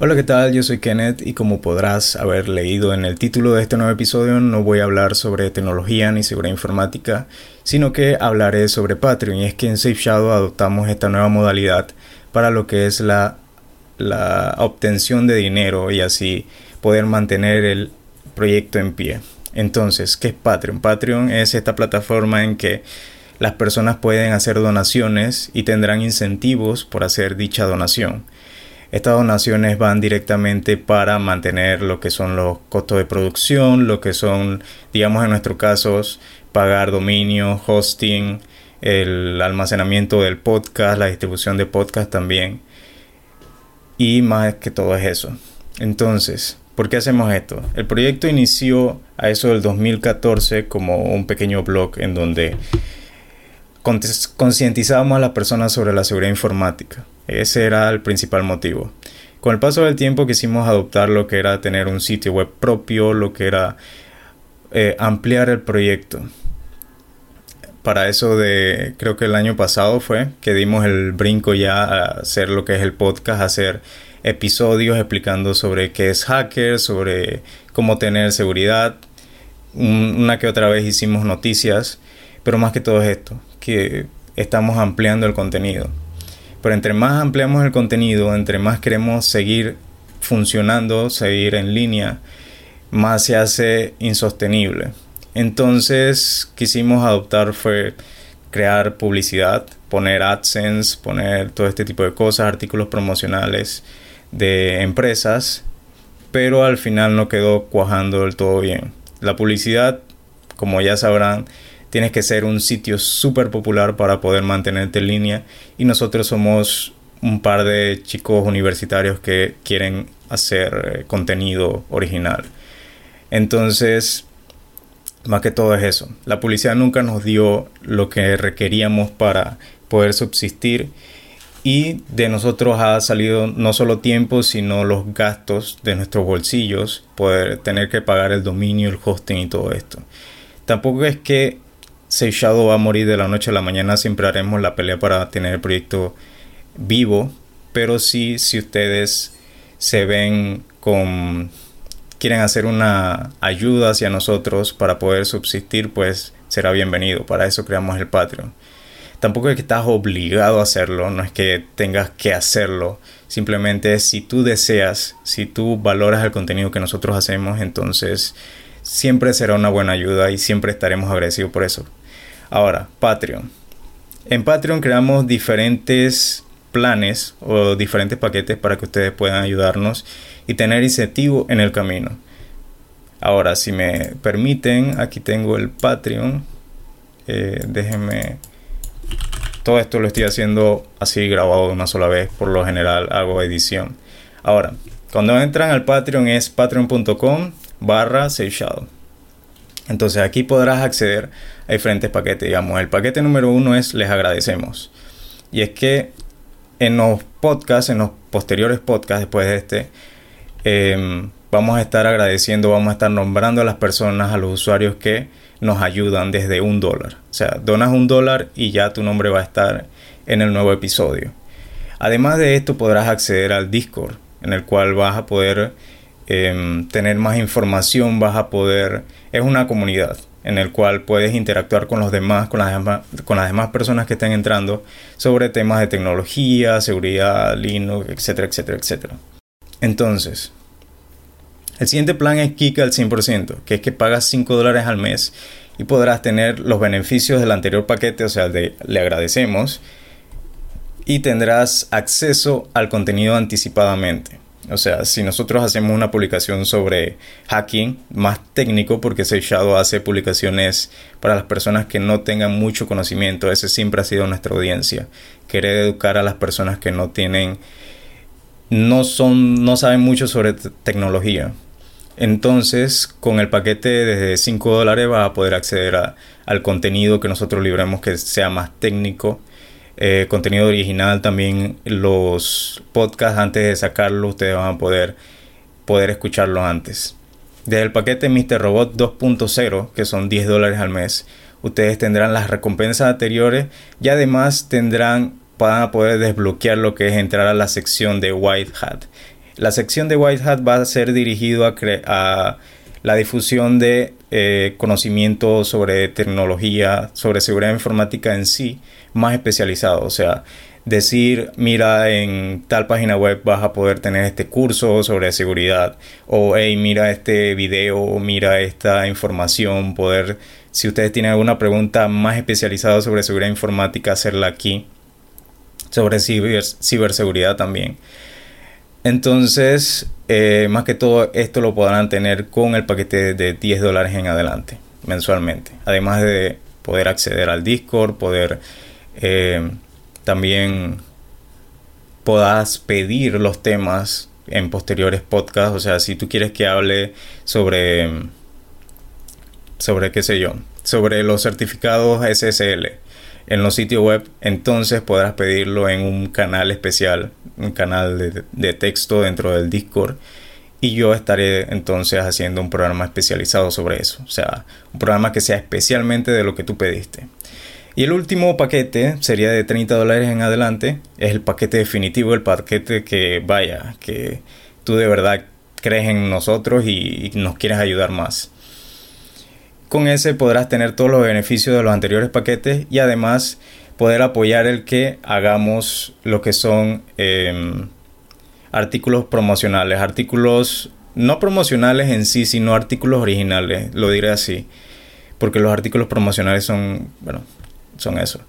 Hola, ¿qué tal? Yo soy Kenneth y como podrás haber leído en el título de este nuevo episodio, no voy a hablar sobre tecnología ni seguridad informática, sino que hablaré sobre Patreon. Y es que en Safe Shadow adoptamos esta nueva modalidad para lo que es la, la obtención de dinero y así poder mantener el proyecto en pie. Entonces, ¿qué es Patreon? Patreon es esta plataforma en que las personas pueden hacer donaciones y tendrán incentivos por hacer dicha donación. Estas donaciones van directamente para mantener lo que son los costos de producción, lo que son, digamos en nuestro caso, pagar dominio, hosting, el almacenamiento del podcast, la distribución de podcast también. Y más que todo es eso. Entonces, ¿por qué hacemos esto? El proyecto inició a eso del 2014 como un pequeño blog en donde concientizábamos a las personas sobre la seguridad informática. Ese era el principal motivo. Con el paso del tiempo quisimos adoptar lo que era tener un sitio web propio, lo que era eh, ampliar el proyecto. Para eso de, creo que el año pasado fue que dimos el brinco ya a hacer lo que es el podcast, hacer episodios explicando sobre qué es hacker, sobre cómo tener seguridad. Una que otra vez hicimos noticias, pero más que todo es esto, que estamos ampliando el contenido. Pero entre más ampliamos el contenido, entre más queremos seguir funcionando, seguir en línea, más se hace insostenible. Entonces quisimos adoptar fue crear publicidad, poner AdSense, poner todo este tipo de cosas, artículos promocionales de empresas, pero al final no quedó cuajando del todo bien. La publicidad, como ya sabrán, tienes que ser un sitio súper popular para poder mantenerte en línea y nosotros somos un par de chicos universitarios que quieren hacer eh, contenido original. Entonces, más que todo es eso. La publicidad nunca nos dio lo que requeríamos para poder subsistir y de nosotros ha salido no solo tiempo, sino los gastos de nuestros bolsillos, poder tener que pagar el dominio, el hosting y todo esto. Tampoco es que Safe Shadow va a morir de la noche a la mañana, siempre haremos la pelea para tener el proyecto vivo, pero sí si ustedes se ven con quieren hacer una ayuda hacia nosotros para poder subsistir, pues será bienvenido. Para eso creamos el Patreon. Tampoco es que estás obligado a hacerlo, no es que tengas que hacerlo. Simplemente si tú deseas, si tú valoras el contenido que nosotros hacemos, entonces siempre será una buena ayuda y siempre estaremos agradecidos por eso. Ahora, Patreon. En Patreon creamos diferentes planes o diferentes paquetes para que ustedes puedan ayudarnos y tener incentivo en el camino. Ahora, si me permiten, aquí tengo el Patreon. Eh, déjenme. Todo esto lo estoy haciendo así grabado de una sola vez. Por lo general hago edición. Ahora, cuando entran al Patreon es patreon.com barra Shadow. Entonces aquí podrás acceder a diferentes paquetes. Digamos, el paquete número uno es les agradecemos. Y es que en los podcasts, en los posteriores podcasts después de este, em, vamos a estar agradeciendo, vamos a estar nombrando a las personas, a los usuarios que nos ayudan desde un dólar. O sea, donas un dólar y ya tu nombre va a estar en el nuevo episodio. Además de esto podrás acceder al Discord, en el cual vas a poder Em, tener más información, vas a poder, es una comunidad en el cual puedes interactuar con los demás, con las demás, con las demás personas que estén entrando sobre temas de tecnología, seguridad, Linux, etcétera, etcétera, etcétera. Entonces, el siguiente plan es Kika al 100%, que es que pagas 5 dólares al mes y podrás tener los beneficios del anterior paquete, o sea, de le agradecemos, y tendrás acceso al contenido anticipadamente. O sea, si nosotros hacemos una publicación sobre hacking más técnico, porque Safe Shadow hace publicaciones para las personas que no tengan mucho conocimiento, ese siempre ha sido nuestra audiencia. Querer educar a las personas que no tienen, no son, no saben mucho sobre tecnología. Entonces, con el paquete de 5 dólares vas a poder acceder al contenido que nosotros libremos que sea más técnico eh, contenido original, también los podcasts antes de sacarlo, ustedes van a poder, poder escucharlo antes. Desde el paquete Mr. Robot 2.0, que son 10 dólares al mes, ustedes tendrán las recompensas anteriores y además tendrán, van a poder desbloquear lo que es entrar a la sección de White Hat. La sección de White Hat va a ser dirigido a, a la difusión de eh, conocimiento sobre tecnología, sobre seguridad informática en sí, más especializado. O sea, decir, mira, en tal página web vas a poder tener este curso sobre seguridad, o hey, mira este video, mira esta información, poder, si ustedes tienen alguna pregunta más especializada sobre seguridad informática, hacerla aquí, sobre ciberseguridad también. Entonces, eh, más que todo, esto lo podrán tener con el paquete de 10 dólares en adelante, mensualmente. Además de poder acceder al Discord, poder eh, también puedas pedir los temas en posteriores podcasts. O sea, si tú quieres que hable sobre, sobre qué sé yo, sobre los certificados SSL en los sitios web, entonces podrás pedirlo en un canal especial, un canal de, texto dentro del Discord. Y yo estaré entonces haciendo un programa especializado sobre eso. O sea, un programa que sea especialmente de lo que tú pediste. Y el último paquete sería de 30 dólares en adelante. Es el paquete definitivo, el paquete que vaya, que tú de verdad crees en nosotros y nos quieres ayudar más. Con ese podrás tener todos los beneficios de los anteriores paquetes y además poder apoyar el que hagamos lo que son em, artículos promocionales, artículos no promocionales en sí, sino artículos originales, lo diré así, porque los artículos promocionales son, bueno, son eso.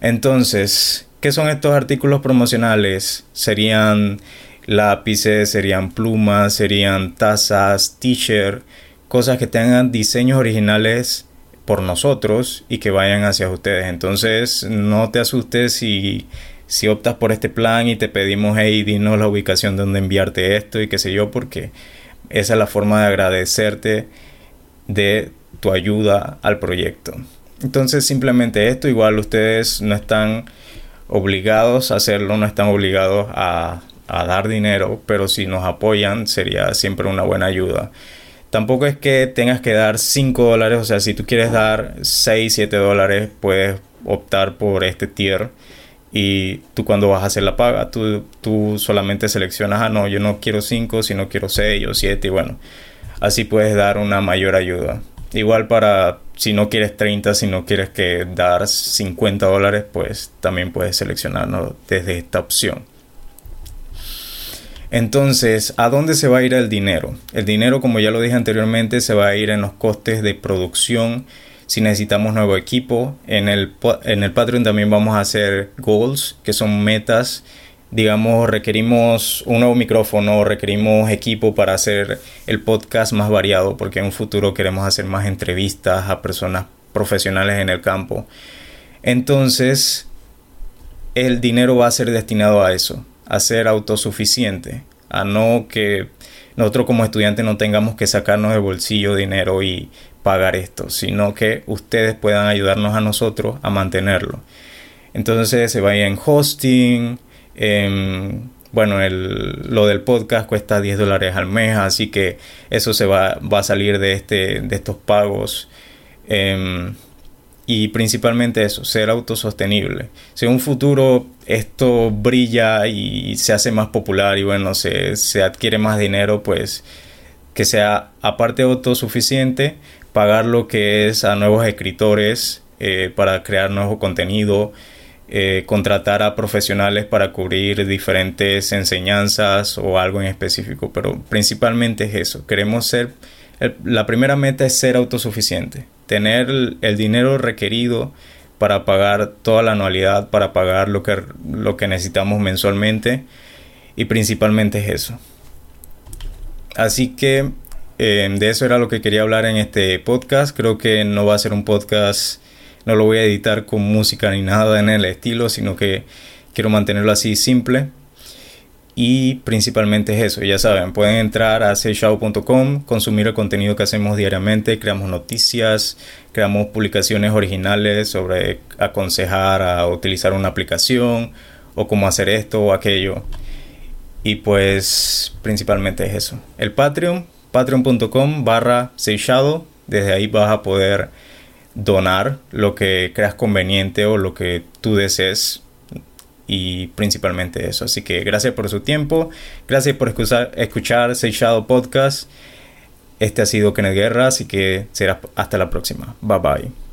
Entonces, ¿qué son estos artículos promocionales? Serían lápices, serían plumas, serían tazas, t-shirt, cosas que tengan diseños originales por nosotros y que vayan hacia ustedes. Entonces, no te asustes si, si optas por este plan y te pedimos, hey, dinos la ubicación donde enviarte esto y qué sé yo, porque esa es la forma de agradecerte de tu ayuda al proyecto. Entonces, simplemente esto, igual ustedes no están obligados a hacerlo, no están obligados a, a dar dinero, pero si nos apoyan sería siempre una buena ayuda. Tampoco es que tengas que dar 5 dólares, o sea, si tú quieres dar 6, 7 dólares, puedes optar por este tier y tú cuando vas a hacer la paga, tú, tú solamente seleccionas, ah, no, yo no quiero 5, sino quiero 6 o 7 y bueno, así puedes dar una mayor ayuda. Igual para si no quieres 30, si no quieres que dar 50 dólares, pues también puedes seleccionarlo desde esta opción. Entonces, ¿a dónde se va a ir el dinero? El dinero, como ya lo dije anteriormente, se va a ir en los costes de producción. Si necesitamos nuevo equipo, en el, en el Patreon también vamos a hacer goals, que son metas. Digamos, requerimos un nuevo micrófono, requerimos equipo para hacer el podcast más variado, porque en un futuro queremos hacer más entrevistas a personas profesionales en el campo. Entonces, el dinero va a ser destinado a eso a ser autosuficiente, a no que nosotros como estudiantes no tengamos que sacarnos de bolsillo dinero y pagar esto, sino que ustedes puedan ayudarnos a nosotros a mantenerlo. Entonces se vaya en hosting, bueno, el, lo del podcast cuesta 10 dólares al mes, así que eso se va, va a salir de, este, de estos pagos. Em, y principalmente eso, ser autosostenible. Si en un futuro esto brilla y se hace más popular y bueno, se, se adquiere más dinero, pues que sea aparte autosuficiente, pagar lo que es a nuevos escritores eh, para crear nuevo contenido, eh, contratar a profesionales para cubrir diferentes enseñanzas o algo en específico, pero principalmente es eso, queremos ser, la primera meta es ser autosuficiente tener el, dinero requerido para pagar toda la anualidad, para pagar lo que, lo que necesitamos mensualmente y principalmente es eso. Así que eh, de eso era lo que quería hablar en este podcast. Creo que no va a ser un podcast, no lo voy a editar con música ni nada en el estilo, sino que quiero mantenerlo así simple y principalmente es eso, ya saben, pueden entrar a seishao.com, consumir el contenido que hacemos diariamente, creamos noticias, creamos publicaciones originales sobre aconsejar a utilizar una aplicación o cómo hacer esto o aquello. Y pues principalmente es eso. El Patreon, patreon.com barra desde ahí vas a poder donar lo que creas conveniente o lo que tú desees y principalmente eso. Así que gracias por su tiempo, gracias por escuchar, escuchar Shadow Podcast. Este ha sido Kenneth Guerra, así que será hasta la próxima. Bye bye.